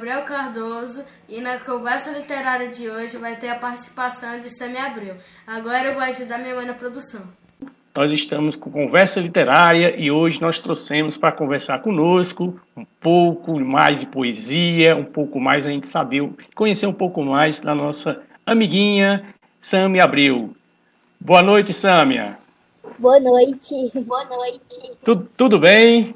Sou Gabriel Cardoso e na conversa literária de hoje vai ter a participação de Sami Abreu. Agora eu vou ajudar minha mãe na produção. Nós estamos com conversa literária e hoje nós trouxemos para conversar conosco um pouco mais de poesia, um pouco mais a gente saber, conhecer um pouco mais da nossa amiguinha Sâmia Abreu. Boa noite, Sâmia. Boa noite. Boa noite. Tudo, tudo bem?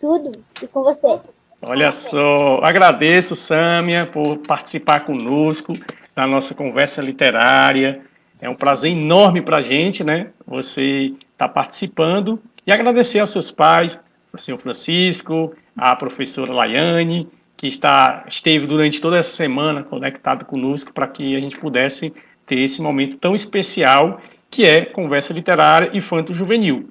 Tudo. E com você? Olha só, agradeço, Sâmia, por participar conosco da nossa conversa literária. É um prazer enorme para a gente, né? Você está participando e agradecer aos seus pais, ao senhor Francisco, à professora Laiane, que está, esteve durante toda essa semana conectado conosco para que a gente pudesse ter esse momento tão especial que é conversa literária e fanto juvenil.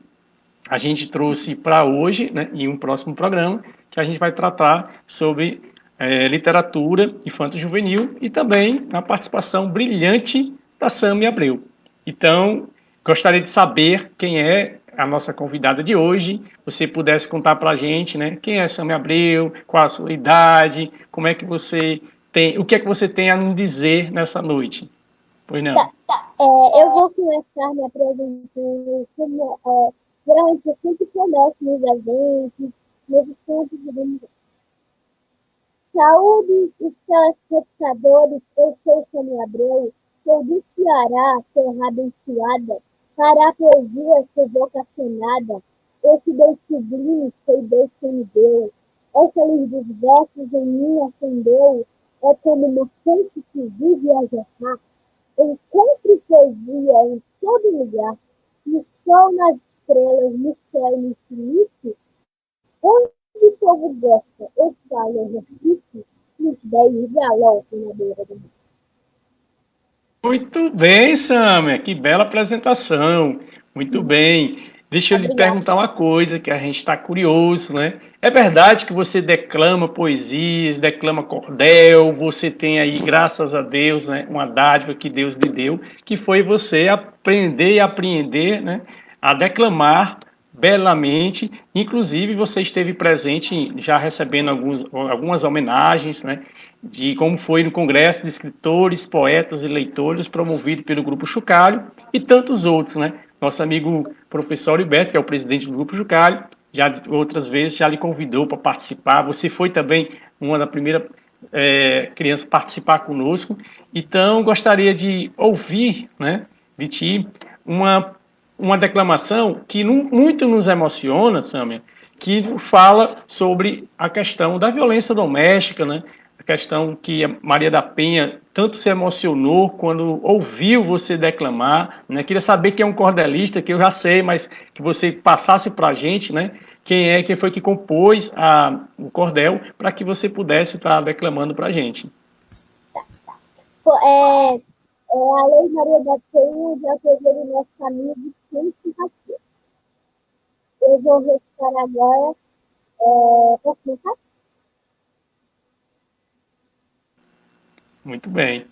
A gente trouxe para hoje, né, em um próximo programa, que a gente vai tratar sobre é, literatura infanto juvenil e também a participação brilhante da Sami Abreu. Então, gostaria de saber quem é a nossa convidada de hoje. Você pudesse contar para a gente, né? Quem é Sami Abreu, qual a sua idade, como é que você tem, o que é que você tem a nos dizer nessa noite? Pois não. Tá, tá. É, eu vou começar me apresentando como é, geralmente eu sempre começo nos eventos, encontros de Saúde os telespectadores, eu sou Sami Abreu Sou do Ceará, terra abençoada, para a poesia sou vocacionada. Esse Deus sublime foi Deus que me deu. Essa luz dos versos em mim acendeu. É como uma fonte que vive a jorrar. Encontre poesia em todo lugar. No sol, nas estrelas, no céu no infinito. Onde o povo gosta, eu falo exercício, nos dez galopam na beira do mar. Muito bem, Samia, que bela apresentação. Muito bem. Deixa eu lhe perguntar uma coisa que a gente está curioso, né? É verdade que você declama poesias, declama cordel, você tem aí, graças a Deus, né, uma dádiva que Deus lhe deu, que foi você aprender e apreender, né, a declamar belamente. Inclusive, você esteve presente já recebendo alguns, algumas homenagens, né? de como foi no Congresso de Escritores, Poetas e Leitores, promovido pelo Grupo Chucalho e tantos outros, né? Nosso amigo professor Heriberto, que é o presidente do Grupo Chucalho, já outras vezes já lhe convidou para participar. Você foi também uma da primeira é, criança a participar conosco. Então, gostaria de ouvir, né, de ti, uma, uma declamação que muito nos emociona, Samia, que fala sobre a questão da violência doméstica, né? a questão que a Maria da Penha tanto se emocionou quando ouviu você declamar, né? Queria saber quem é um cordelista, que eu já sei, mas que você passasse para a gente, né? Quem é, quem foi que compôs a, o cordel, para que você pudesse estar tá declamando para a gente. É, é, a Lei Maria da Penha já teve nosso amigo Centro Eu vou recitar agora. É, posso começar? Muito bem.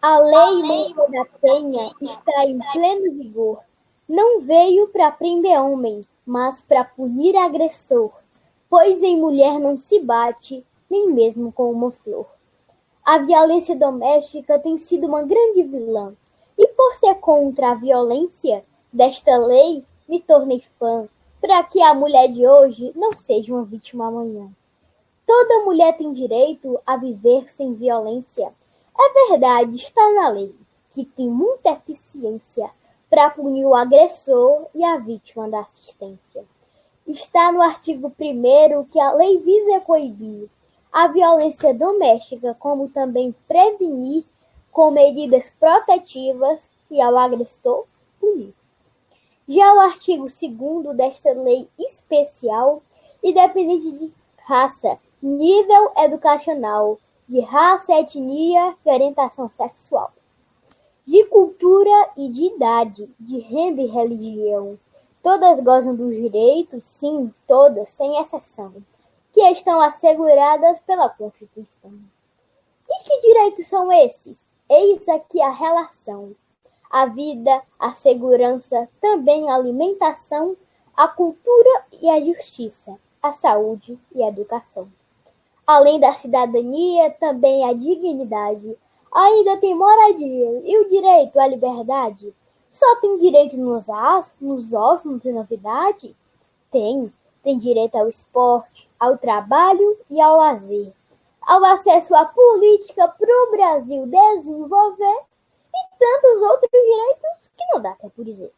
A lei Maria da Penha está em pleno vigor. Não veio para prender homem, mas para punir agressor, pois em mulher não se bate, nem mesmo com uma flor. A violência doméstica tem sido uma grande vilã, e por ser contra a violência desta lei, me tornei fã, para que a mulher de hoje não seja uma vítima amanhã. Toda mulher tem direito a viver sem violência. É verdade, está na lei, que tem muita eficiência para punir o agressor e a vítima da assistência. Está no artigo 1 que a lei visa coibir a violência doméstica, como também prevenir com medidas protetivas e ao agressor punir. Já o artigo 2 desta lei especial, independente de raça, nível educacional, de raça, etnia e orientação sexual, de cultura e de idade, de renda e religião. Todas gozam dos direitos, sim, todas, sem exceção, que estão asseguradas pela Constituição. E que direitos são esses? Eis aqui a relação. A vida, a segurança, também a alimentação, a cultura e a justiça, a saúde e a educação. Além da cidadania, também a dignidade. Ainda tem moradia e o direito à liberdade. Só tem direito nos, as, nos ossos, tem novidade? Tem. Tem direito ao esporte, ao trabalho e ao lazer. Ao acesso à política para o Brasil desenvolver e tantos outros direitos que não dá até por dizer.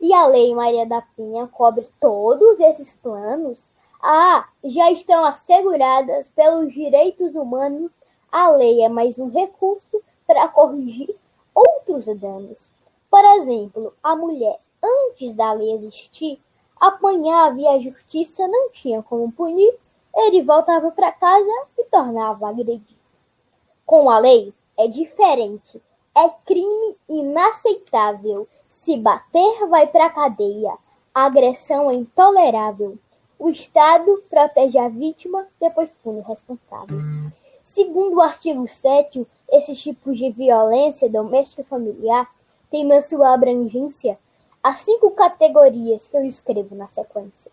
E a Lei Maria da Penha cobre todos esses planos? Ah, já estão asseguradas pelos direitos humanos. A lei é mais um recurso para corrigir outros danos. Por exemplo, a mulher, antes da lei existir, apanhava e a justiça não tinha como punir, ele voltava para casa e tornava a agredir. Com a lei é diferente. É crime inaceitável. Se bater, vai para cadeia. Agressão é intolerável. O Estado protege a vítima, depois pune o responsável. Segundo o artigo 7, esses tipos de violência doméstica e familiar têm na sua abrangência as cinco categorias que eu escrevo na sequência.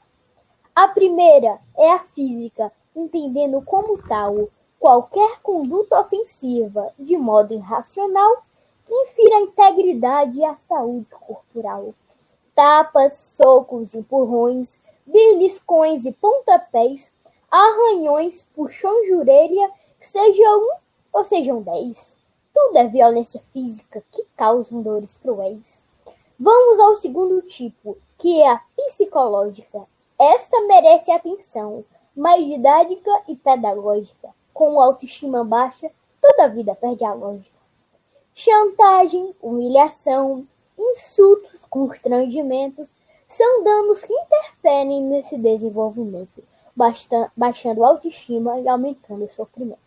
A primeira é a física, entendendo como tal qualquer conduta ofensiva de modo irracional que infira a integridade e a saúde corporal. Tapas, socos, empurrões, beliscões e pontapés, arranhões, puxões de orelha, seja um ou sejam dez. Tudo é violência física que causam dores cruéis. Vamos ao segundo tipo, que é a psicológica. Esta merece atenção, mais didática e pedagógica. Com autoestima baixa, toda a vida perde a lógica. Chantagem, humilhação, insultos, constrangimentos são danos que interferem nesse desenvolvimento, baixando a autoestima e aumentando o sofrimento.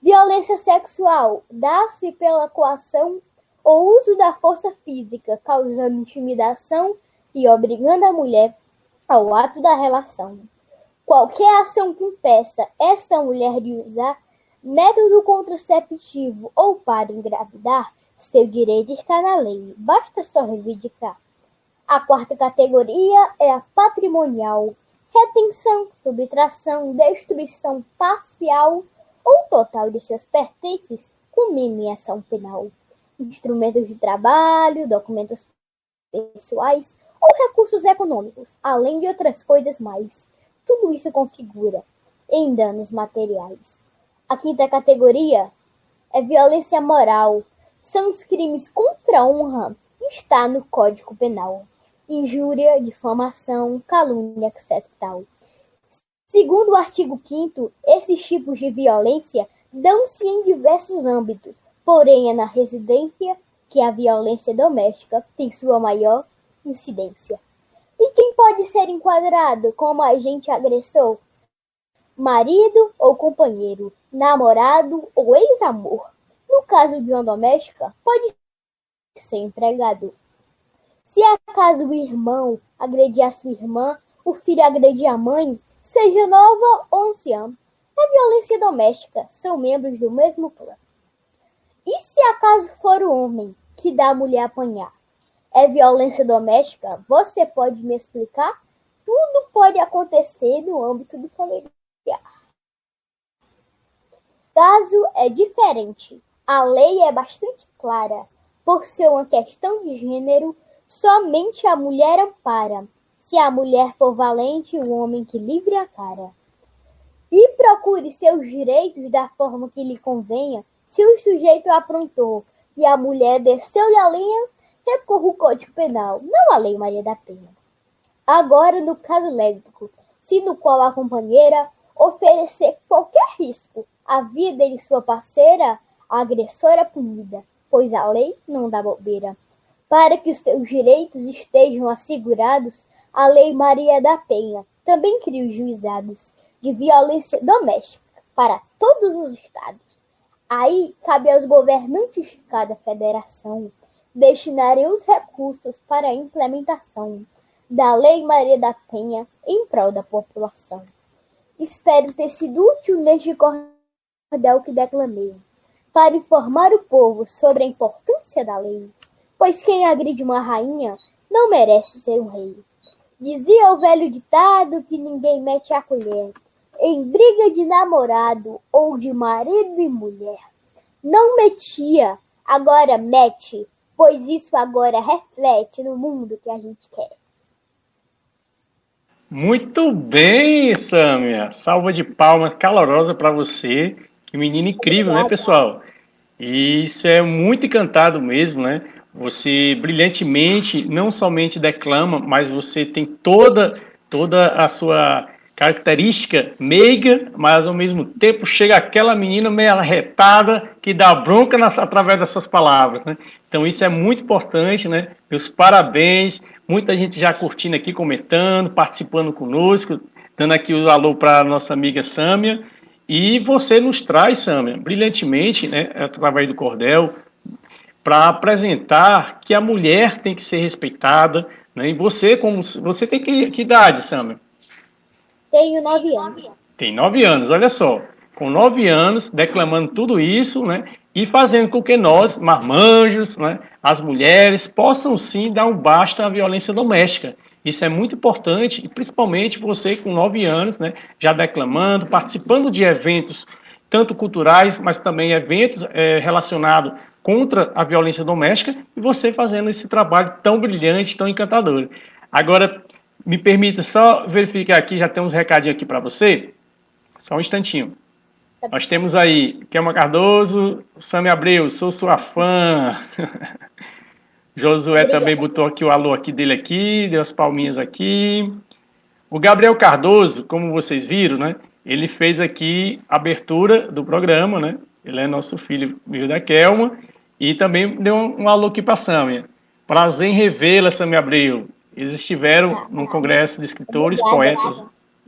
Violência sexual dá-se pela coação ou uso da força física, causando intimidação e obrigando a mulher ao ato da relação. Qualquer ação que impeça esta mulher de usar método contraceptivo ou para engravidar, seu direito está na lei, basta só reivindicar. A quarta categoria é a patrimonial: retenção, subtração, destruição parcial ou total de seus pertences com ação penal, instrumentos de trabalho, documentos pessoais ou recursos econômicos, além de outras coisas mais. Tudo isso configura em danos materiais. A quinta categoria é violência moral. São os crimes contra a honra. Está no Código Penal injúria, difamação, calúnia, etc. Tal. Segundo o artigo 5 esses tipos de violência dão-se em diversos âmbitos, porém é na residência que a violência doméstica tem sua maior incidência. E quem pode ser enquadrado como agente agressor? Marido ou companheiro, namorado ou ex-amor. No caso de uma doméstica, pode ser empregado. Se acaso o irmão agredir a sua irmã, o filho agredir a mãe, seja nova ou anciã, é violência doméstica, são membros do mesmo clã. E se acaso for o homem que dá a mulher apanhar, é violência doméstica? Você pode me explicar? Tudo pode acontecer no âmbito do familiar. Caso é diferente. A lei é bastante clara. Por ser uma questão de gênero, Somente a mulher ampara, se a mulher for valente, o homem que livre a cara. E procure seus direitos da forma que lhe convenha, se o sujeito aprontou e a mulher desceu-lhe a linha, recorra o Código Penal, não a Lei Maria da Penha. Agora, no caso lésbico, se no qual a companheira oferecer qualquer risco à vida de sua parceira, a agressora é punida, pois a lei não dá bobeira. Para que os seus direitos estejam assegurados, a Lei Maria da Penha também cria os juizados de violência doméstica para todos os estados. Aí cabe aos governantes de cada federação destinarem os recursos para a implementação da Lei Maria da Penha em prol da população. Espero ter sido útil neste cordel que declamei, para informar o povo sobre a importância da lei pois quem agride uma rainha não merece ser um rei. Dizia o velho ditado que ninguém mete a colher. em briga de namorado ou de marido e mulher. Não metia, agora mete, pois isso agora reflete no mundo que a gente quer. Muito bem, Sâmia. Salva de palmas calorosa para você. Que menino incrível, né, pessoal? E isso é muito encantado mesmo, né? Você brilhantemente não somente declama, mas você tem toda toda a sua característica meiga, mas ao mesmo tempo chega aquela menina meio arretada que dá bronca na, através dessas palavras, né? Então isso é muito importante, né? Meus parabéns, muita gente já curtindo aqui, comentando, participando conosco, dando aqui o alô para nossa amiga Sâmia. E você nos traz, Sâmia, brilhantemente, né, através do cordel, para apresentar que a mulher tem que ser respeitada, né? E você, como você tem que, que idade, Sâmia? Tenho nove anos. Tem nove anos, olha só. Com nove anos, declamando tudo isso, né? E fazendo com que nós, marmanjos, né, as mulheres, possam sim dar um basta à violência doméstica. Isso é muito importante, e principalmente você com nove anos, né, já declamando, participando de eventos, tanto culturais, mas também eventos é, relacionados contra a violência doméstica, e você fazendo esse trabalho tão brilhante, tão encantador. Agora, me permita só verificar aqui, já tem uns recadinhos aqui para você. Só um instantinho. Nós temos aí Kelma Cardoso, Sami Abreu, sou sua fã. Josué também botou aqui o alô aqui dele aqui, deu as palminhas aqui. O Gabriel Cardoso, como vocês viram, né? Ele fez aqui a abertura do programa, né? Ele é nosso filho, filho da Kelma. E também deu um, um alô aqui para a Sâmia. Prazer em revê-la, Sâmia Abreu. Eles estiveram num congresso de escritores, poetas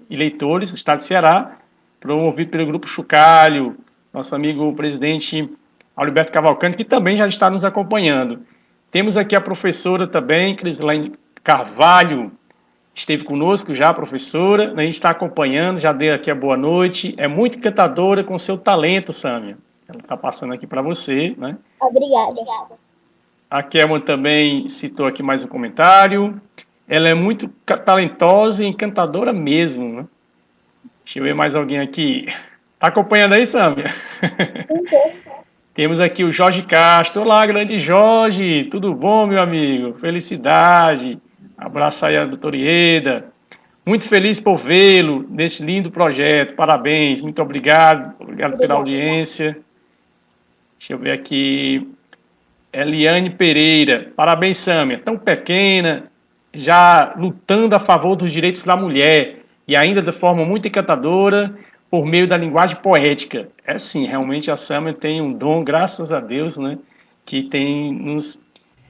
e leitores do estado de Ceará, promovido pelo Grupo Chucalho, nosso amigo presidente Alberto Cavalcante, que também já está nos acompanhando. Temos aqui a professora também, Crislaine Carvalho, esteve conosco já, professora, né, a gente está acompanhando, já deu aqui a boa noite. É muito encantadora com seu talento, Sâmia. Ela está passando aqui para você, né? Obrigada. A Kelma também citou aqui mais um comentário. Ela é muito talentosa e encantadora mesmo, né? Deixa eu ver mais alguém aqui. Tá acompanhando aí, Sâmia? Temos aqui o Jorge Castro. Olá, grande Jorge. Tudo bom, meu amigo? Felicidade. Abraço aí a doutora Ieda. Muito feliz por vê-lo nesse lindo projeto. Parabéns. Muito obrigado. Obrigado pela audiência. Deixa eu ver aqui. Eliane Pereira. Parabéns, Sâmia. Tão pequena, já lutando a favor dos direitos da mulher e ainda de forma muito encantadora por meio da linguagem poética. É sim, realmente a Sâmia tem um dom, graças a Deus, né, que tem nos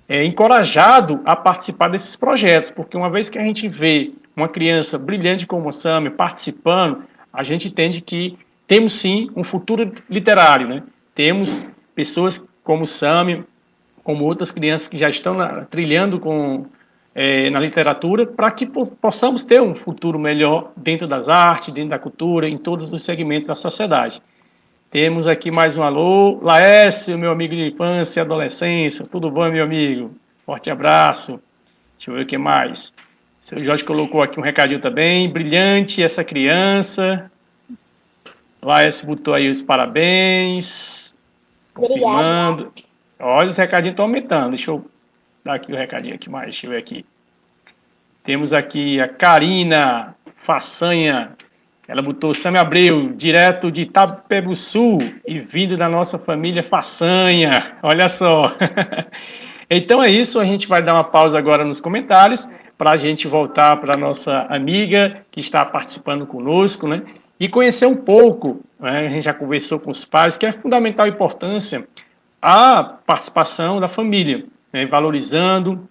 é, encorajado a participar desses projetos, porque uma vez que a gente vê uma criança brilhante como a Sâmia participando, a gente entende que temos sim um futuro literário, né? Temos pessoas como Sâmia, como outras crianças que já estão na, trilhando com, é, na literatura, para que possamos ter um futuro melhor dentro das artes, dentro da cultura, em todos os segmentos da sociedade. Temos aqui mais um alô. Laércio, meu amigo de infância e adolescência. Tudo bom, meu amigo? Forte abraço. Deixa eu ver o que mais. O seu Jorge colocou aqui um recadinho também. Brilhante essa criança. Laércio botou aí os parabéns. Confirmando. Olha, os recadinhos estão aumentando. Deixa eu dar aqui o recadinho aqui mais. Deixa eu ver aqui. Temos aqui a Karina Façanha. Ela botou Sam Abreu, direto de Itapebuçu e vindo da nossa família Façanha. Olha só. então é isso. A gente vai dar uma pausa agora nos comentários para a gente voltar para a nossa amiga que está participando conosco, né? E conhecer um pouco, né? a gente já conversou com os pais, que é fundamental importância a participação da família, né, valorizando,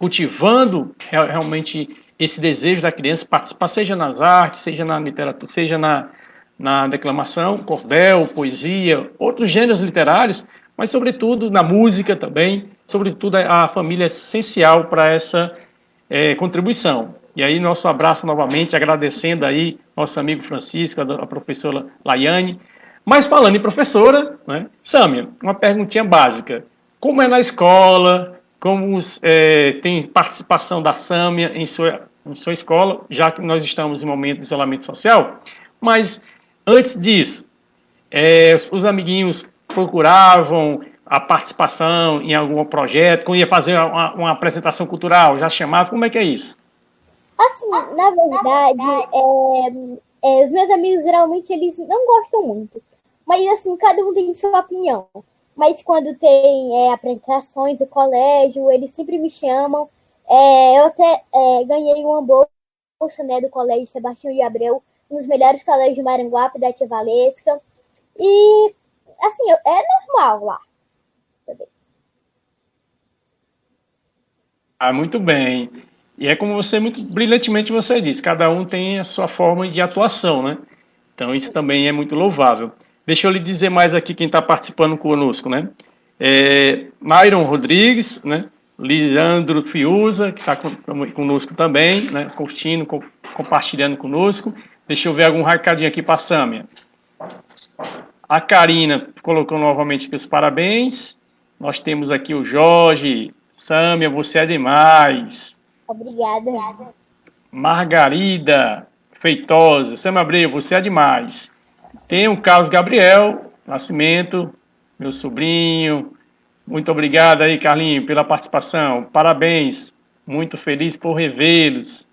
cultivando realmente esse desejo da criança participar, seja nas artes, seja na literatura, seja na, na declamação, cordel, poesia, outros gêneros literários, mas sobretudo na música também, sobretudo a família é essencial para essa é, contribuição. E aí nosso abraço novamente, agradecendo aí nosso amigo Francisco, a professora Laiane, mas falando em professora, né, Sâmia, uma perguntinha básica. Como é na escola? Como é, tem participação da Sâmia em sua, em sua escola, já que nós estamos em momento de isolamento social? Mas antes disso, é, os amiguinhos procuravam a participação em algum projeto, quando ia fazer uma, uma, apresentação cultural, já chamava, como é que é isso? Assim, na verdade, é, é, os meus amigos geralmente eles não gostam muito, mas assim, cada um tem sua opinião. Mas quando tem é, apresentações do colégio, eles sempre me chamam. É, eu até é, ganhei uma bolsa né, do Colégio Sebastião de Abreu, um dos melhores colégios de Maranguape da Tia Valesca. E, assim, é normal lá. Ah, muito bem. E é como você muito brilhantemente você disse, cada um tem a sua forma de atuação, né? Então isso também é muito louvável. Deixa eu lhe dizer mais aqui quem está participando conosco, né? É, Myron Rodrigues, né? Lisandro Fiuza, que está conosco também, né? Curtindo, co compartilhando conosco. Deixa eu ver algum recadinho aqui para a Sâmia. A Karina colocou novamente aqui os parabéns. Nós temos aqui o Jorge. Sâmia, você é demais. Obrigada. Margarida Feitosa. Sâmia Abreu, você é demais. Tem o Carlos Gabriel Nascimento, meu sobrinho. Muito obrigado aí, Carlinho, pela participação. Parabéns. Muito feliz por revê-los.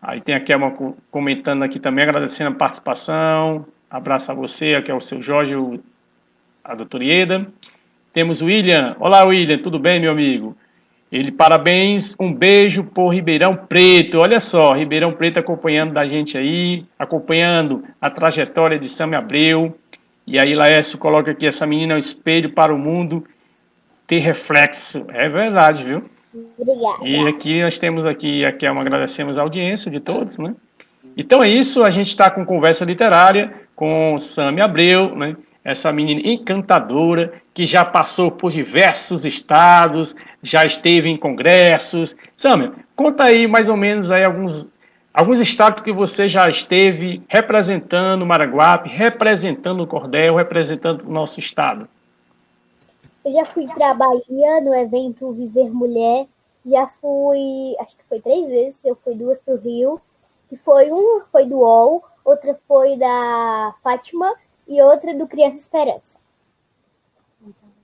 Aí tem aqui uma comentando aqui também, agradecendo a participação. Abraço a você, aqui é o seu Jorge, a doutora Ieda. Temos o William. Olá, William, tudo bem, meu amigo? Ele, parabéns, um beijo por Ribeirão Preto. Olha só, Ribeirão Preto acompanhando da gente aí, acompanhando a trajetória de Sam Abreu. E aí, Laércio coloca aqui: essa menina é um espelho para o mundo ter reflexo. É verdade, viu? Obrigada. E aqui nós temos aqui, aqui é uma agradecemos a audiência de todos, né? Então é isso, a gente está com conversa literária com Sami Abreu, né? Essa menina encantadora que já passou por diversos estados, já esteve em congressos. Samia, conta aí mais ou menos aí alguns, alguns estados que você já esteve representando Maraguape, representando o Cordel, representando o nosso estado. Eu já fui para a Bahia no evento Viver Mulher, já fui, acho que foi três vezes, eu fui duas para o Rio, que foi uma foi do UOL, outra foi da Fátima e outra do Criança Esperança.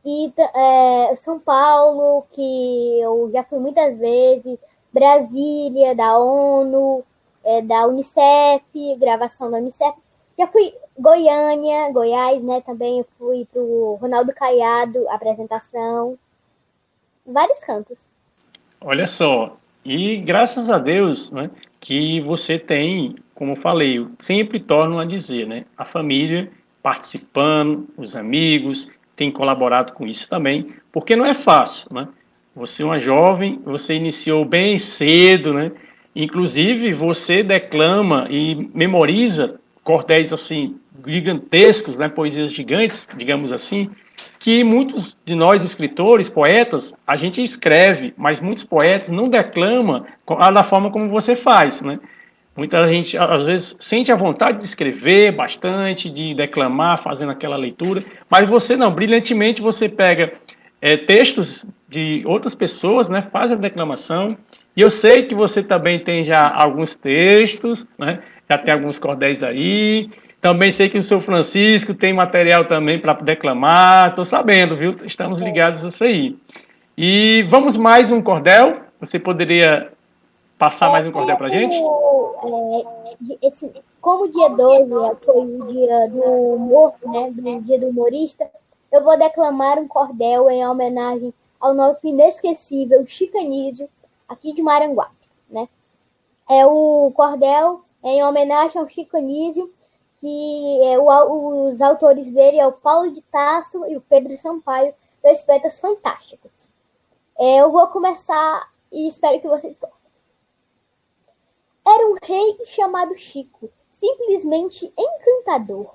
E é, São Paulo, que eu já fui muitas vezes, Brasília, da ONU, é, da Unicef, gravação da Unicef. Já fui Goiânia, Goiás, né? Também eu fui pro Ronaldo Caiado, apresentação. Vários cantos. Olha só, e graças a Deus, né, que você tem, como eu falei, sempre torno a dizer, né, a família participando, os amigos têm colaborado com isso também, porque não é fácil, né? Você é uma jovem, você iniciou bem cedo, né? Inclusive, você declama e memoriza cordéis assim gigantescos, né, poesias gigantes, digamos assim, que muitos de nós escritores, poetas, a gente escreve, mas muitos poetas não declamam da forma como você faz, né? Muita gente, às vezes, sente a vontade de escrever bastante, de declamar, fazendo aquela leitura, mas você não, brilhantemente você pega é, textos de outras pessoas, né, faz a declamação, e eu sei que você também tem já alguns textos, né, já tem alguns cordéis aí, também sei que o seu Francisco tem material também para declamar, estou sabendo, viu? Estamos ligados a isso aí. E vamos mais um cordel? Você poderia passar mais um cordel para a gente? É, esse, como o dia 12 foi o dia do humor, né, do dia do humorista, eu vou declamar um cordel em homenagem ao nosso inesquecível Chicanísio, aqui de Maranguape, né? É o cordel em homenagem ao Chicanísio, que é, o, os autores dele é o Paulo de Tasso e o Pedro Sampaio, dois poetas fantásticos. É, eu vou começar e espero que vocês gostem. Era um rei chamado Chico, simplesmente encantador.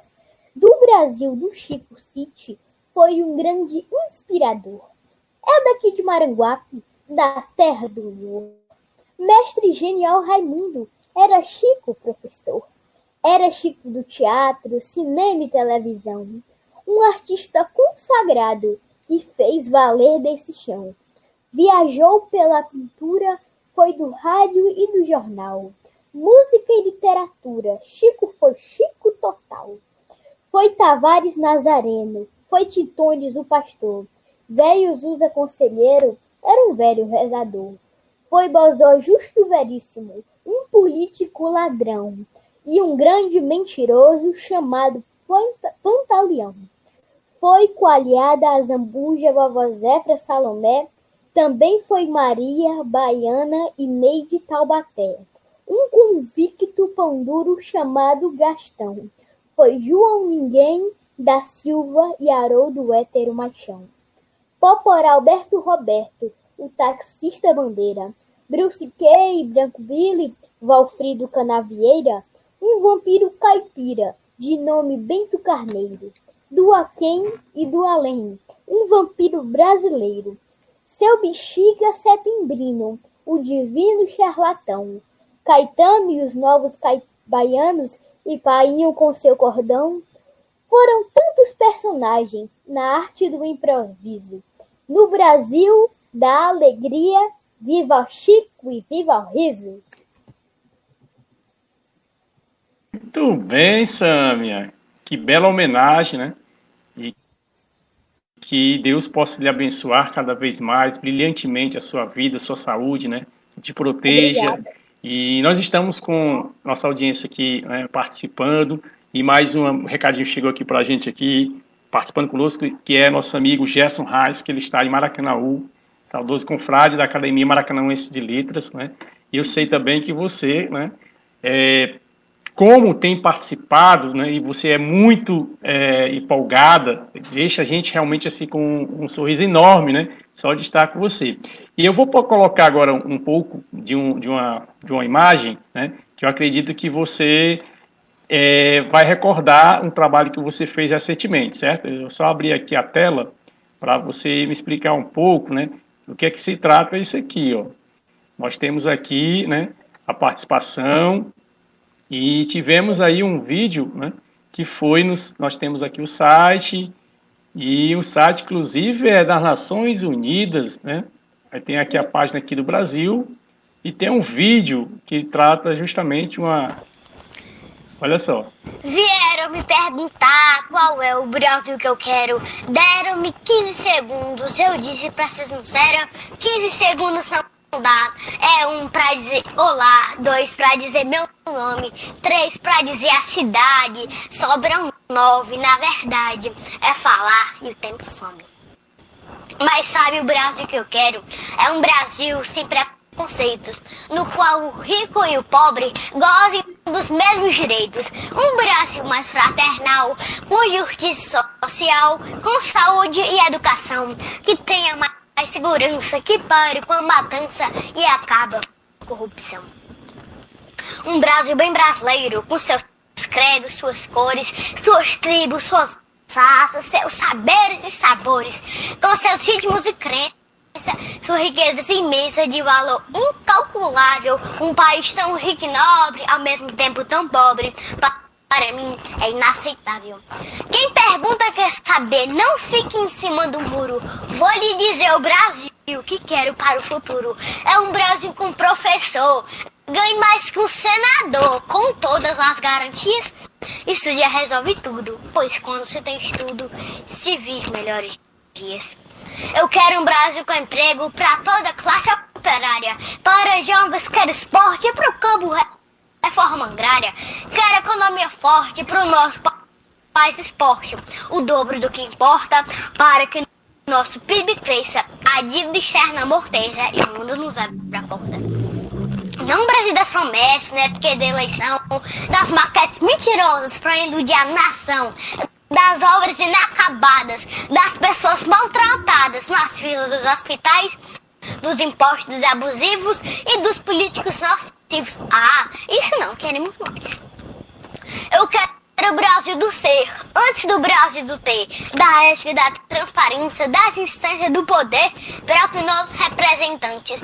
Do Brasil do Chico City, foi um grande inspirador. É daqui de Maranguape, da terra do humor. Mestre genial Raimundo, era Chico professor. Era Chico do teatro, cinema e televisão. Um artista consagrado que fez valer desse chão. Viajou pela pintura, foi do rádio e do jornal. música e literatura. Chico foi Chico total. Foi Tavares Nazareno, foi Titones o pastor. Velho usa conselheiro, era um velho rezador. Foi Bozó justo veríssimo, um político ladrão, e um grande mentiroso chamado Pantaleão. Foi coalhada a Zambuja, Vovó Zefra, Salomé, também foi Maria Baiana e Neide Taubaté. Um convicto pão duro chamado Gastão. Foi João Ninguém da Silva e Haroldo Hétero Machão. Popora Alberto Roberto, o taxista bandeira. Bruce Kay, Branco Billy, Valfrido Canavieira, um vampiro caipira, de nome Bento Carneiro, do aquém e do além, um vampiro brasileiro. Seu bexiga setembrino, o divino charlatão, Caetano e os novos baianos e painho com seu cordão, foram tantos personagens na arte do improviso. No Brasil da alegria, viva o Chico e viva o riso! Muito bem, Sâmia. Que bela homenagem, né? Que Deus possa lhe abençoar cada vez mais, brilhantemente a sua vida, a sua saúde, né? Que te proteja. Obrigada. E nós estamos com nossa audiência aqui né, participando. E mais um recadinho chegou aqui para a gente aqui, participando conosco, que é nosso amigo Gerson Reis, que ele está em Maracanaú, saudoso confrade da Academia Maracanãense de Letras, né? E eu sei também que você, né, é, como tem participado, né, e você é muito é, empolgada, deixa a gente realmente assim com um sorriso enorme, né, só de estar com você. E eu vou colocar agora um pouco de, um, de, uma, de uma imagem, né, que eu acredito que você é, vai recordar um trabalho que você fez recentemente, certo? Eu só abri aqui a tela para você me explicar um pouco, né, do que é que se trata isso aqui, ó. Nós temos aqui, né, a participação e tivemos aí um vídeo, né, que foi, nos, nós temos aqui o site, e o site, inclusive, é das Nações Unidas, né, aí tem aqui a página aqui do Brasil, e tem um vídeo que trata justamente uma... Olha só. Vieram me perguntar qual é o Brasil que eu quero. Deram-me 15 segundos. Eu disse pra ser sincera, 15 segundos são. É um pra dizer olá, dois pra dizer meu nome, três pra dizer a cidade. Sobram nove, na verdade, é falar e o tempo some. Mas sabe o Brasil que eu quero? É um Brasil sem preconceitos, no qual o rico e o pobre gozem dos mesmos direitos. Um Brasil mais fraternal, com justiça social, com saúde e educação, que tenha mais a segurança que pare com a matança e acaba com a corrupção. Um Brasil bem brasileiro, com seus credos, suas cores, suas tribos, suas raças, seus saberes e sabores, com seus ritmos e crenças, sua riqueza imensa de valor incalculável, um país tão rico e nobre, ao mesmo tempo tão pobre mim é inaceitável. Quem pergunta quer saber, não fique em cima do muro. Vou lhe dizer o Brasil que quero para o futuro. É um Brasil com professor, ganhe mais que um senador, com todas as garantias. Isso já resolve tudo, pois quando você tem estudo, se vive melhores dias. Eu quero um Brasil com emprego para toda classe operária, para jovens, quero esporte para o campo reforma agrária, quer economia forte para o nosso país esporte, o dobro do que importa para que nosso PIB cresça, a dívida externa amorteja e o mundo nos abre a porta. Não Brasil das promessas, né? Porque da eleição, das maquetes mentirosas para iludir a nação, das obras inacabadas, das pessoas maltratadas nas filas dos hospitais, dos impostos abusivos e dos políticos nossos ah, isso não, queremos mais. Eu quero o Brasil do ser, antes do Brasil do ter, da ética, da transparência, das instâncias do poder, para que nossos representantes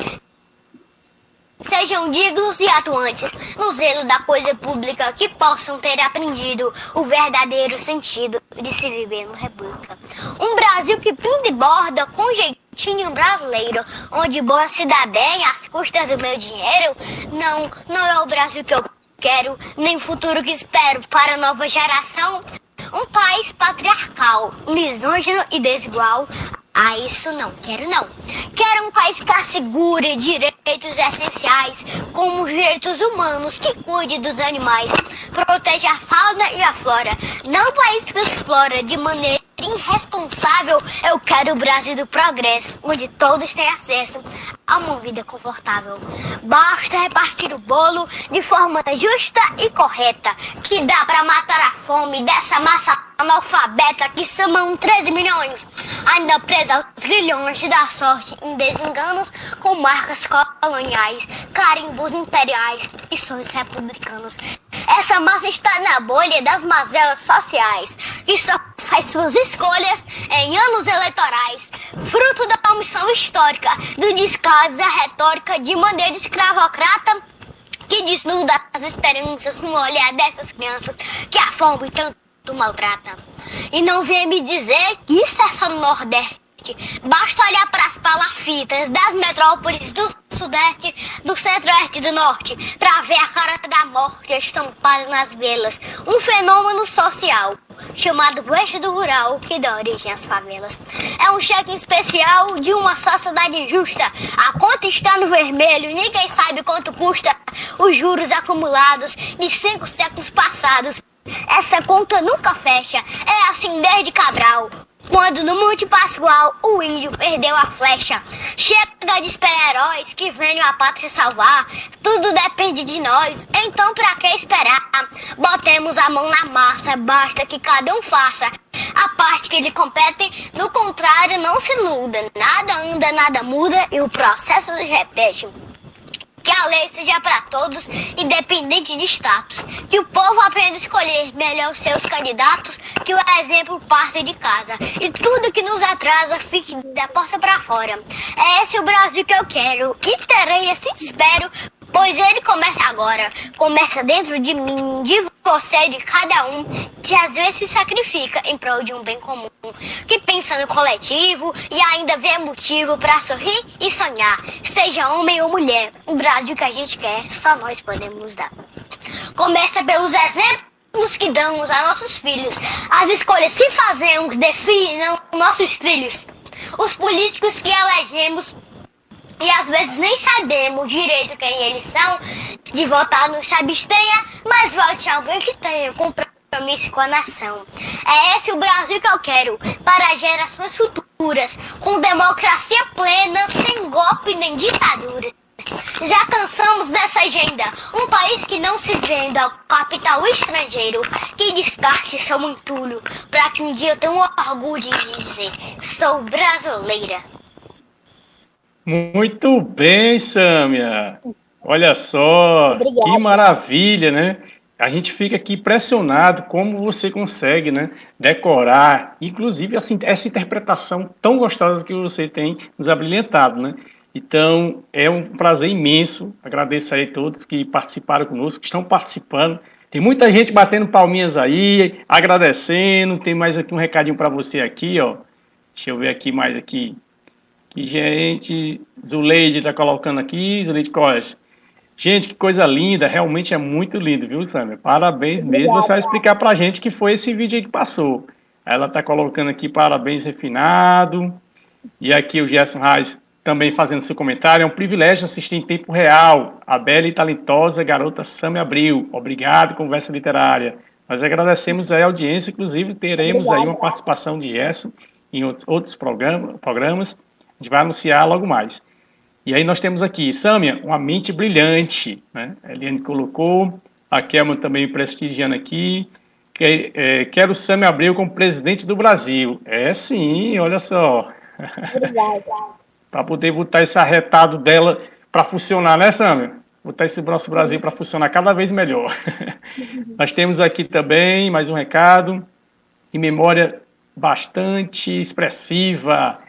sejam dignos e atuantes no zelo da coisa pública que possam ter aprendido o verdadeiro sentido de se viver no república. Um Brasil que pinta e borda com jeito jeitinho brasileiro, onde bom se dá bem às custas do meu dinheiro. Não, não é o Brasil que eu quero, nem o futuro que espero para a nova geração. Um país patriarcal, misógino e desigual. Ah, isso não, quero não. Quero um país que assegure direitos essenciais, como os direitos humanos, que cuide dos animais, proteja a fauna e a flora. Não um país que explora de maneira irresponsável. Eu quero o Brasil do progresso, onde todos têm acesso a uma vida confortável. Basta repartir o bolo de forma justa e correta, que dá para matar a fome dessa massa analfabeta que somam 13 milhões, ainda presa aos grilhões da sorte em desenganos com marcas coloniais, carimbos imperiais e sonhos republicanos. Essa massa está na bolha das mazelas sociais, que só faz suas escolhas em anos eleitorais, fruto da omissão histórica, do descaso da retórica de maneira escravocrata que desnuda as esperanças no olhar dessas crianças que a fome tanto maltrata. E não vem me dizer que isso é só no Nordeste. Basta olhar para as palafitas das metrópoles do Sudeste, do Centro-Oeste e do Norte para ver a cara da morte estampada nas velas. Um fenômeno social chamado Eixo do Rural que dá origem às favelas. É um cheque especial de uma sociedade justa. A conta está no vermelho, ninguém sabe quanto custa os juros acumulados de cinco séculos passados. Essa conta nunca fecha, é assim desde Cabral. Quando no Monte Pascoal o índio perdeu a flecha. Chega de super-heróis que venham a pátria salvar. Tudo depende de nós, então pra que esperar? Botemos a mão na massa, basta que cada um faça a parte que lhe compete. No contrário, não se iluda. Nada anda, nada muda e o processo se repete que a lei seja para todos, independente de status, que o povo aprenda a escolher melhor os seus candidatos, que o exemplo parte de casa. E tudo que nos atrasa fique da porta para fora. É esse o Brasil que eu quero. E terei esse? Espero Pois ele começa agora, começa dentro de mim, de você, de cada um, que às vezes se sacrifica em prol de um bem comum, que pensa no coletivo e ainda vê motivo para sorrir e sonhar, seja homem ou mulher, o Brasil que a gente quer, só nós podemos dar. Começa pelos exemplos que damos a nossos filhos, as escolhas que fazemos definem nossos trilhos. Os políticos que elegemos e às vezes nem sabemos direito quem eles são, de votar no abstenha, mas vote alguém que tenha compromisso com a nação. É esse o Brasil que eu quero para gerações futuras, com democracia plena, sem golpe nem ditadura. Já cansamos dessa agenda. Um país que não se venda ao capital estrangeiro, que descarte seu entulho, para que um dia eu tenha orgulho de dizer: sou brasileira. Muito bem, Sâmia. Olha só, Obrigada. que maravilha, né? A gente fica aqui impressionado como você consegue, né, decorar, inclusive assim, essa interpretação tão gostosa que você tem nos abrilhantado, né? Então, é um prazer imenso. Agradeço aí a todos que participaram conosco, que estão participando. Tem muita gente batendo palminhas aí, agradecendo. Tem mais aqui um recadinho para você aqui, ó. Deixa eu ver aqui mais aqui que gente, Zuleide está colocando aqui, Zuleide Costa. Gente, que coisa linda, realmente é muito lindo, viu, Samia? Parabéns Obrigada. mesmo. Você vai explicar para a gente que foi esse vídeo aí que passou. Ela está colocando aqui parabéns refinado. E aqui o Gerson Reis também fazendo seu comentário. É um privilégio assistir em tempo real a bela e talentosa garota Samia Abril. Obrigado, Conversa Literária. Nós agradecemos a audiência, inclusive teremos Obrigada. aí uma participação de Gerson em outros programas gente vai anunciar logo mais. E aí nós temos aqui, Sâmia, uma mente brilhante, né? A Eliane colocou, a Kelma também prestigiando aqui. Que, é, quero Sâmia Abreu como presidente do Brasil. É sim, olha só. Obrigada. para poder botar esse arretado dela para funcionar, né, Sâmia? Botar esse nosso Brasil para funcionar cada vez melhor. Nós temos aqui também mais um recado, em memória bastante expressiva,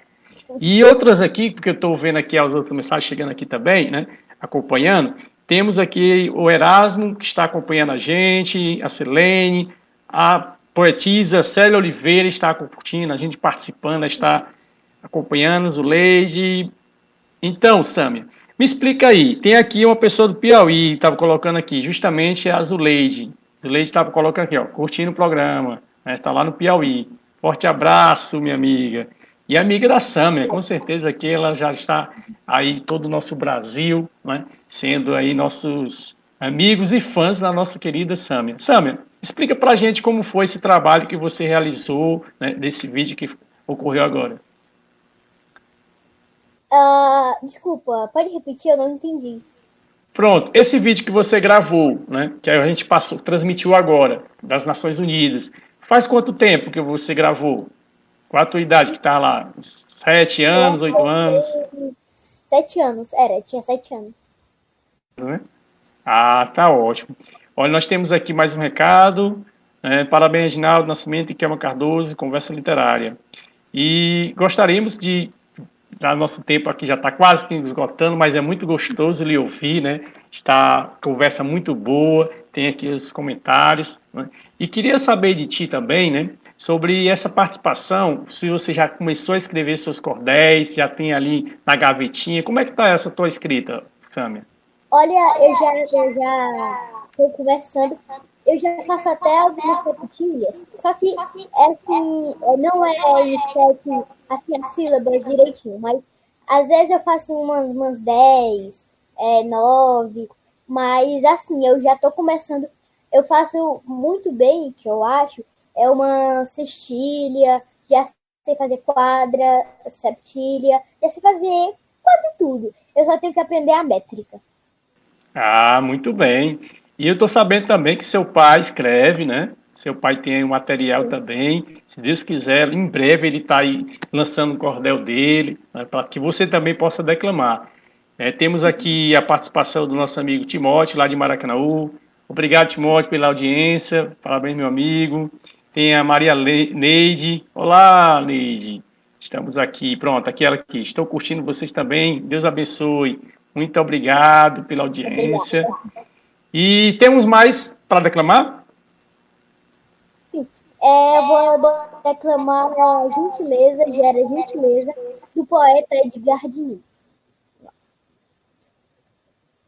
e outras aqui, porque eu estou vendo aqui as outras mensagens chegando aqui também, né? Acompanhando. Temos aqui o Erasmo, que está acompanhando a gente, a Selene, a poetisa Célia Oliveira está curtindo, a gente participando, está acompanhando, Zuleide. Então, Sâmia, me explica aí. Tem aqui uma pessoa do Piauí, estava colocando aqui, justamente a Zuleide. Zuleide estava colocando aqui, ó, curtindo o programa. Está né, lá no Piauí. Forte abraço, minha amiga. E amiga da Sâmia, com certeza que ela já está aí todo o nosso Brasil, né, sendo aí nossos amigos e fãs da nossa querida Sâmia. Sâmia, explica pra gente como foi esse trabalho que você realizou, né, desse vídeo que ocorreu agora. Uh, desculpa, pode repetir? Eu não entendi. Pronto, esse vídeo que você gravou, né, que a gente passou, transmitiu agora, das Nações Unidas, faz quanto tempo que você gravou? Qual a tua idade que tá lá? Sete anos, oito anos? Sete anos, era, tinha sete anos. Né? Ah, tá ótimo. Olha, nós temos aqui mais um recado. Né? Parabéns, Reginaldo Nascimento e Kelma Cardoso, Conversa Literária. E gostaríamos de, já nosso tempo aqui já está quase que esgotando, mas é muito gostoso lhe ouvir, né? Está conversa muito boa, tem aqui os comentários. Né? E queria saber de ti também, né? Sobre essa participação, se você já começou a escrever seus cordéis, já tem ali na gavetinha, como é que está essa tua escrita, Sâmia? Olha, eu já eu já estou conversando, eu já faço até algumas repetilhas, só que assim, não é escrito assim as sílabas direitinho, mas às vezes eu faço umas, umas 10, é, 9, mas assim, eu já estou começando, eu faço muito bem, que eu acho, é uma cestilha, já sei fazer quadra, septilha, já sei fazer quase tudo. Eu só tenho que aprender a métrica. Ah, muito bem. E eu estou sabendo também que seu pai escreve, né? Seu pai tem um material também. Se Deus quiser, em breve ele está aí lançando o cordel dele, né, para que você também possa declamar. É, temos aqui a participação do nosso amigo Timóteo, lá de Maracanãú. Obrigado, Timóteo, pela audiência. Parabéns, meu amigo. Tem a Maria Neide. Olá, Neide. Estamos aqui. Pronto, aqui ela aqui. Estou curtindo vocês também. Deus abençoe. Muito obrigado pela audiência. E temos mais para declamar? Sim. É, vou declamar a gentileza, gera gentileza, do poeta Edgar Diniz.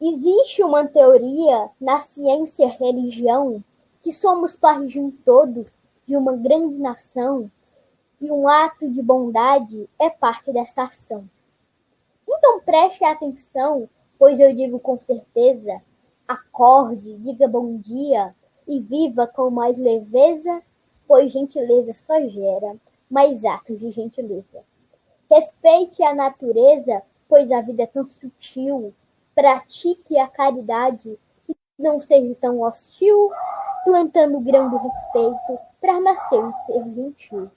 Existe uma teoria na ciência e religião que somos parte de um todo, de uma grande nação, e um ato de bondade é parte dessa ação. Então preste atenção, pois eu digo com certeza: acorde, diga bom dia e viva com mais leveza, pois gentileza só gera mais atos de gentileza. Respeite a natureza, pois a vida é tão sutil. Pratique a caridade e não seja tão hostil, plantando grão do respeito ser gentil.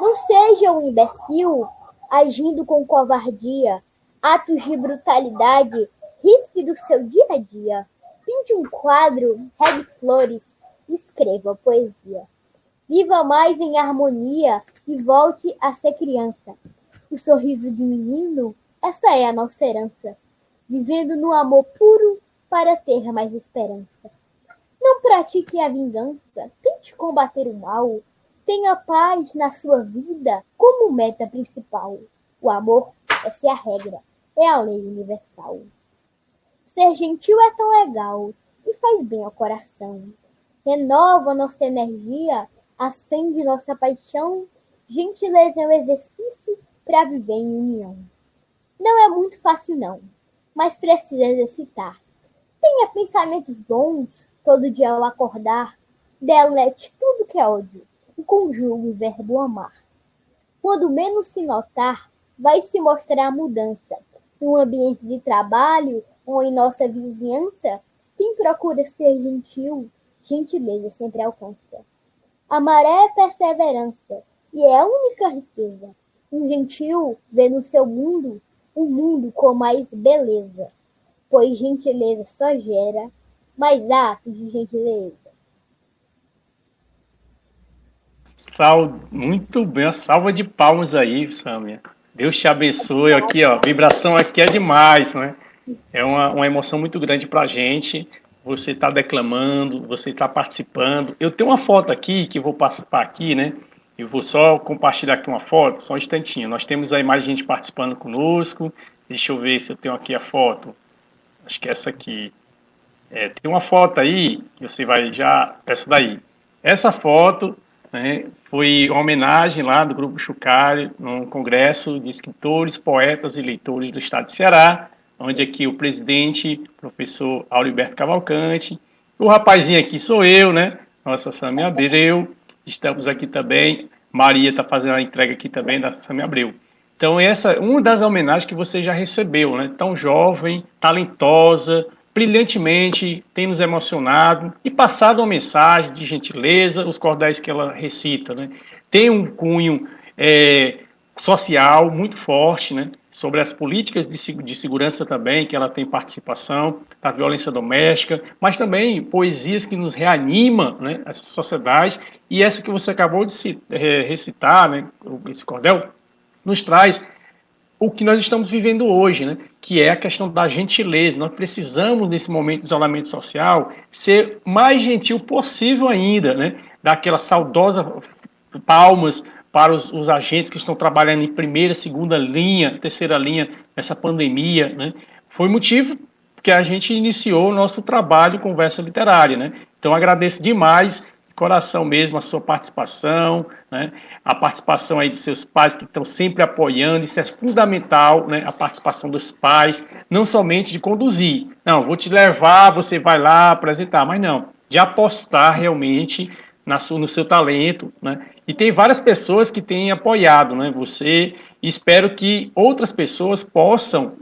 Não seja um imbecil, agindo com covardia, atos de brutalidade, risque do seu dia a dia. Pinte um quadro, regue flores, escreva poesia. Viva mais em harmonia e volte a ser criança. O sorriso de menino, essa é a nossa herança. Vivendo no amor puro para ter mais esperança. Não pratique a vingança, tente combater o mal. Tenha paz na sua vida como meta principal. O amor, essa é a regra é a lei universal. Ser gentil é tão legal e faz bem ao coração. Renova nossa energia, acende nossa paixão. Gentileza é um exercício para viver em união. Não é muito fácil, não, mas precisa exercitar. Tenha pensamentos bons todo dia ao acordar. Delete tudo que é ódio e conjugue o verbo amar. Quando menos se notar, vai se mostrar a mudança no ambiente de trabalho ou em nossa vizinhança, quem procura ser gentil, gentileza sempre alcança. A maré é perseverança e é a única riqueza. Um gentil vê no seu mundo um mundo com mais beleza, pois gentileza só gera mais atos de gentileza. Sal, muito bem, a salva de palmas aí, Samia. Deus te abençoe aqui, ó. Vibração aqui é demais, né? É uma, uma emoção muito grande para a gente. Você está declamando, você está participando. Eu tenho uma foto aqui que vou participar aqui, né? Eu vou só compartilhar aqui uma foto, só um instantinho. Nós temos aí mais gente participando conosco. Deixa eu ver se eu tenho aqui a foto. Acho que é essa aqui. É, tem uma foto aí, você vai já. Essa daí. Essa foto né, foi uma homenagem lá do Grupo Chucari, num congresso de escritores, poetas e leitores do estado de Ceará, onde aqui o presidente, professor Auriberto Cavalcante, o rapazinho aqui sou eu, né? Nossa Samia Abreu, estamos aqui também. Maria está fazendo a entrega aqui também da Samia Abreu. Então, essa é uma das homenagens que você já recebeu, né? Tão jovem, talentosa, brilhantemente, tem nos emocionado e passado uma mensagem de gentileza, os cordéis que ela recita, né? Tem um cunho é, social muito forte, né? Sobre as políticas de, de segurança também, que ela tem participação, da violência doméstica, mas também poesias que nos reanimam, né? Essa sociedade e essa que você acabou de é, recitar, né? Esse cordel nos traz o que nós estamos vivendo hoje, né? que é a questão da gentileza. Nós precisamos, nesse momento de isolamento social, ser mais gentil possível ainda, né? dar saudosa palmas para os, os, agentes que estão trabalhando em primeira, segunda linha, terceira linha nessa pandemia. Né? Foi motivo que a gente iniciou o nosso trabalho Conversa Literária. Né? Então, agradeço demais coração mesmo a sua participação, né? a participação aí de seus pais que estão sempre apoiando, isso é fundamental, né? a participação dos pais, não somente de conduzir, não, vou te levar, você vai lá apresentar, mas não, de apostar realmente na sua, no seu talento, né? E tem várias pessoas que têm apoiado, né? Você, e espero que outras pessoas possam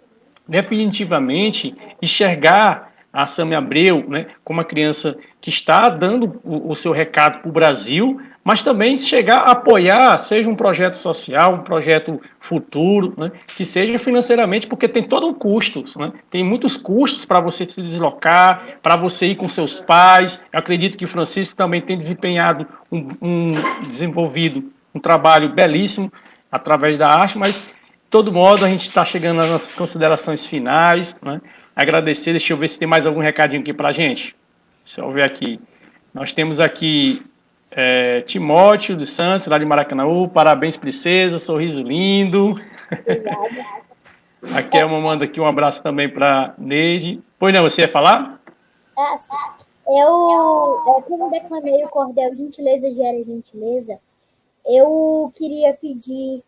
definitivamente enxergar a Sami Abreu, né, como uma criança que está dando o, o seu recado para o Brasil, mas também chegar a apoiar, seja um projeto social, um projeto futuro, né, que seja financeiramente, porque tem todo um custo, né, tem muitos custos para você se deslocar, para você ir com seus pais. Eu acredito que o Francisco também tem desempenhado um, um desenvolvido um trabalho belíssimo através da arte, mas de todo modo a gente está chegando nas nossas considerações finais, né, agradecer. Deixa eu ver se tem mais algum recadinho aqui para a gente. Deixa eu ver aqui. Nós temos aqui é, Timóteo dos Santos, lá de Maracanãú. Parabéns, princesa. Sorriso lindo. a Kelma manda aqui um abraço também para Neide. Pois não, você ia falar? É, eu, como declamei o cordel Gentileza gera gentileza, eu queria pedir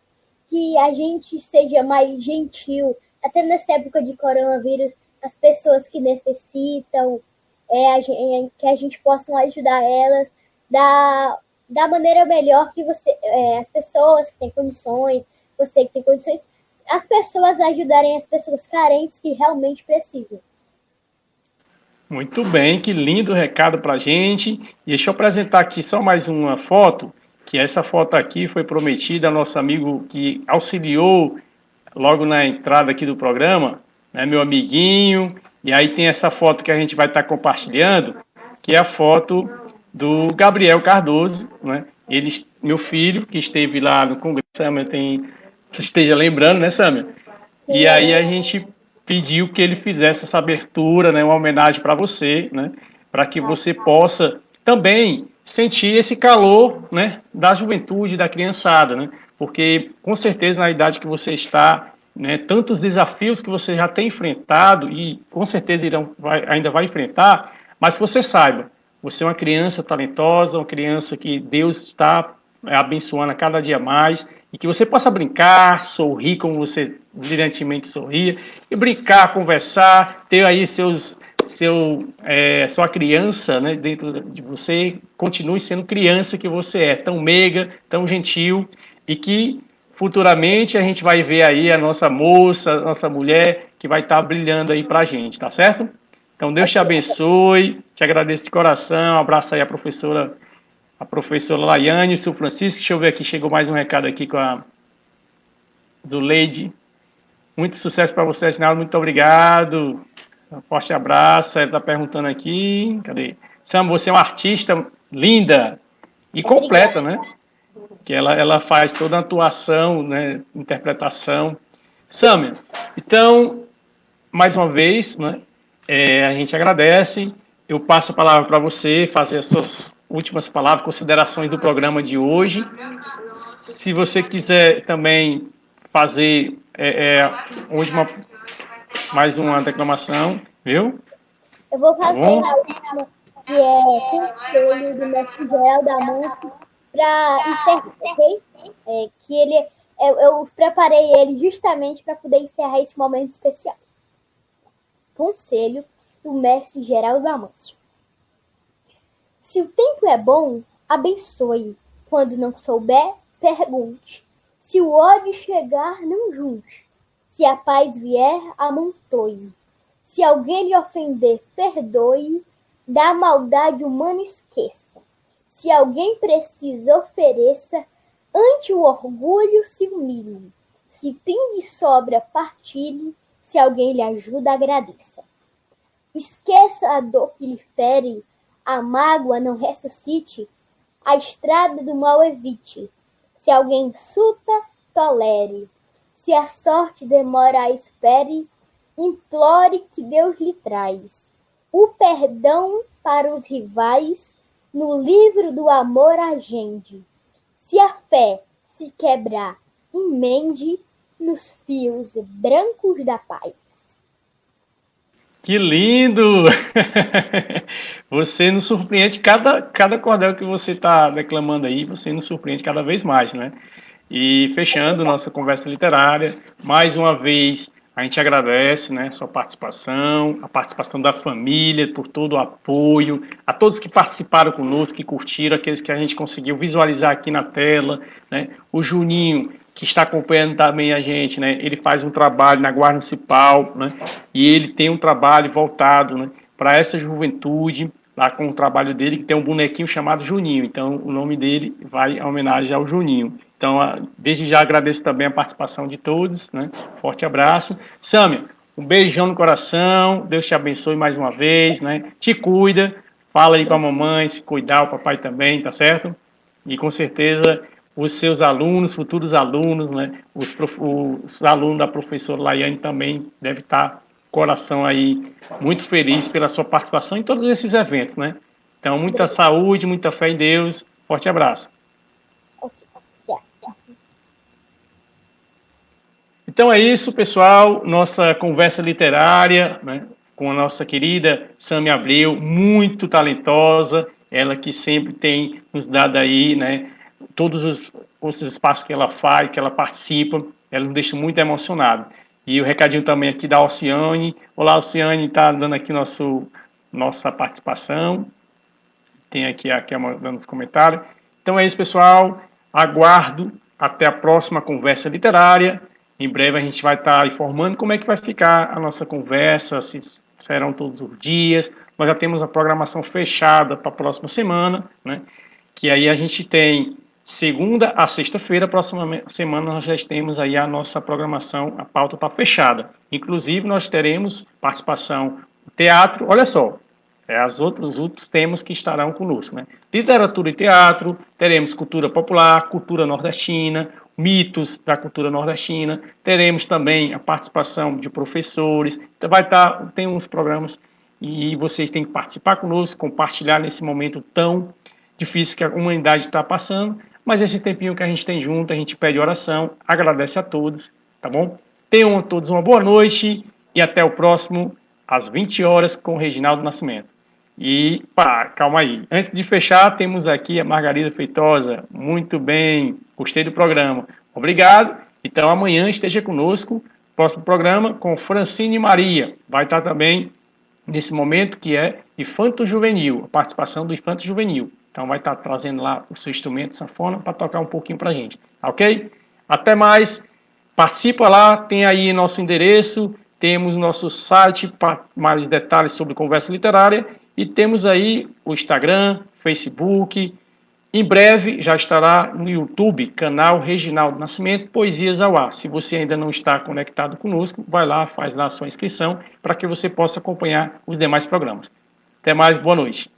que a gente seja mais gentil, até nessa época de coronavírus, as pessoas que necessitam, é, a gente, é, que a gente possa ajudar elas da, da maneira melhor que você, é, as pessoas que têm condições, você que tem condições, as pessoas ajudarem as pessoas carentes que realmente precisam. Muito bem, que lindo recado para gente. Deixa eu apresentar aqui só mais uma foto, que essa foto aqui foi prometida ao nosso amigo que auxiliou logo na entrada aqui do programa, né, meu amiguinho. E aí tem essa foto que a gente vai estar tá compartilhando, que é a foto do Gabriel Cardoso, né? Ele, meu filho, que esteve lá no Congresso, Samuel tem, que esteja lembrando, né, Samuel? E aí a gente pediu que ele fizesse essa abertura, né, uma homenagem para você, né, para que você possa também sentir esse calor, né, da juventude, da criançada, né? Porque com certeza na idade que você está, né, tantos desafios que você já tem enfrentado e com certeza irão, vai, ainda vai enfrentar, mas que você saiba, você é uma criança talentosa, uma criança que Deus está é, abençoando a cada dia mais e que você possa brincar, sorrir como você brilhantemente sorria, e brincar, conversar, ter aí seus, seu, é, sua criança né, dentro de você, continue sendo criança que você é, tão meiga, tão gentil, e que futuramente a gente vai ver aí a nossa moça, a nossa mulher, que vai estar tá brilhando aí para a gente, tá certo? Então Deus te abençoe, te agradeço de coração, um abraço aí a professora, a professora Laiane, o seu Francisco, deixa eu ver aqui, chegou mais um recado aqui com a do Leide. Muito sucesso para você, Agnaldo, muito obrigado. Um forte abraço, ela está perguntando aqui, cadê? Sam, você é uma artista linda e completa, né? Que ela, ela faz toda a atuação, né, interpretação. Samia, então, mais uma vez, né, é, a gente agradece. Eu passo a palavra para você fazer as suas últimas palavras, considerações do programa de hoje. Se você quiser também fazer é, é, última, mais uma declamação, viu? Eu vou fazer tá a última, que é conselho do mestre geral da Manso para encerrar, ok? É, que ele, eu, eu preparei ele justamente para poder encerrar esse momento especial. Conselho do mestre geral da Manso. Se o tempo é bom, abençoe. Quando não souber, pergunte. Se o ódio chegar, não junte. Se a paz vier, amontoe. Se alguém lhe ofender, perdoe. Da maldade humana esqueça. Se alguém precisa, ofereça. Ante o orgulho, se humilhe. Se tem de sobra, partilhe. Se alguém lhe ajuda, agradeça. Esqueça a dor que lhe fere a mágoa não ressuscite, a estrada do mal evite. Se alguém insulta, tolere. Se a sorte demora, espere. Implore que Deus lhe traz o perdão para os rivais. No livro do amor agende. Se a fé se quebrar, emende nos fios brancos da paz. Que lindo! Você nos surpreende cada, cada cordel que você está declamando aí, você nos surpreende cada vez mais, né? E fechando nossa conversa literária, mais uma vez a gente agradece né, sua participação, a participação da família, por todo o apoio, a todos que participaram conosco, que curtiram, aqueles que a gente conseguiu visualizar aqui na tela, né? O Juninho, que está acompanhando também a gente, né? Ele faz um trabalho na Guarda Municipal, né? E ele tem um trabalho voltado, né? Para essa juventude, lá com o trabalho dele, que tem um bonequinho chamado Juninho. Então, o nome dele vai em homenagem ao Juninho. Então, desde já agradeço também a participação de todos, né? Forte abraço. Sâmia, um beijão no coração, Deus te abençoe mais uma vez, né? Te cuida, fala aí com a mamãe, se cuidar, o papai também, tá certo? E com certeza os seus alunos, futuros alunos, né? Os, os alunos da professora Laiane também devem estar coração aí muito feliz pela sua participação em todos esses eventos, né? Então, muita saúde, muita fé em Deus. Forte abraço. Então é isso, pessoal. Nossa conversa literária né, com a nossa querida Sami Abreu, muito talentosa. Ela que sempre tem nos dado aí, né, todos os, os espaços que ela faz, que ela participa, ela nos deixa muito emocionado. E o recadinho também aqui da Alciane. Olá, Alciane, está dando aqui nosso, nossa participação. Tem aqui a Kelma dando os comentários. Então é isso, pessoal. Aguardo até a próxima conversa literária. Em breve a gente vai estar informando como é que vai ficar a nossa conversa, se serão todos os dias. Nós já temos a programação fechada para a próxima semana, né? Que aí a gente tem segunda a sexta-feira, próxima semana nós já temos aí a nossa programação, a pauta está fechada. Inclusive nós teremos participação teatro, olha só, é as outros, os outros temas que estarão conosco, né? Literatura e teatro, teremos cultura popular, cultura nordestina, mitos da cultura nordestina, teremos também a participação de professores, então vai estar, tá, tem uns programas e vocês têm que participar conosco, compartilhar nesse momento tão difícil que a humanidade está passando mas esse tempinho que a gente tem junto, a gente pede oração, agradece a todos, tá bom? Tenham todos uma boa noite e até o próximo, às 20 horas, com o Reginaldo Nascimento. E, pá, calma aí. Antes de fechar, temos aqui a Margarida Feitosa. Muito bem, gostei do programa. Obrigado. Então, amanhã esteja conosco, próximo programa, com Francine Maria. Vai estar também nesse momento que é Infanto Juvenil, a participação do Infanto Juvenil. Então vai estar trazendo lá o seu instrumento sanfona para tocar um pouquinho para a gente, ok? Até mais, participa lá, tem aí nosso endereço, temos nosso site para mais detalhes sobre conversa literária e temos aí o Instagram, Facebook. Em breve já estará no YouTube, canal Reginaldo Nascimento, Poesias ao Ar. Se você ainda não está conectado conosco, vai lá, faz lá a sua inscrição para que você possa acompanhar os demais programas. Até mais, boa noite.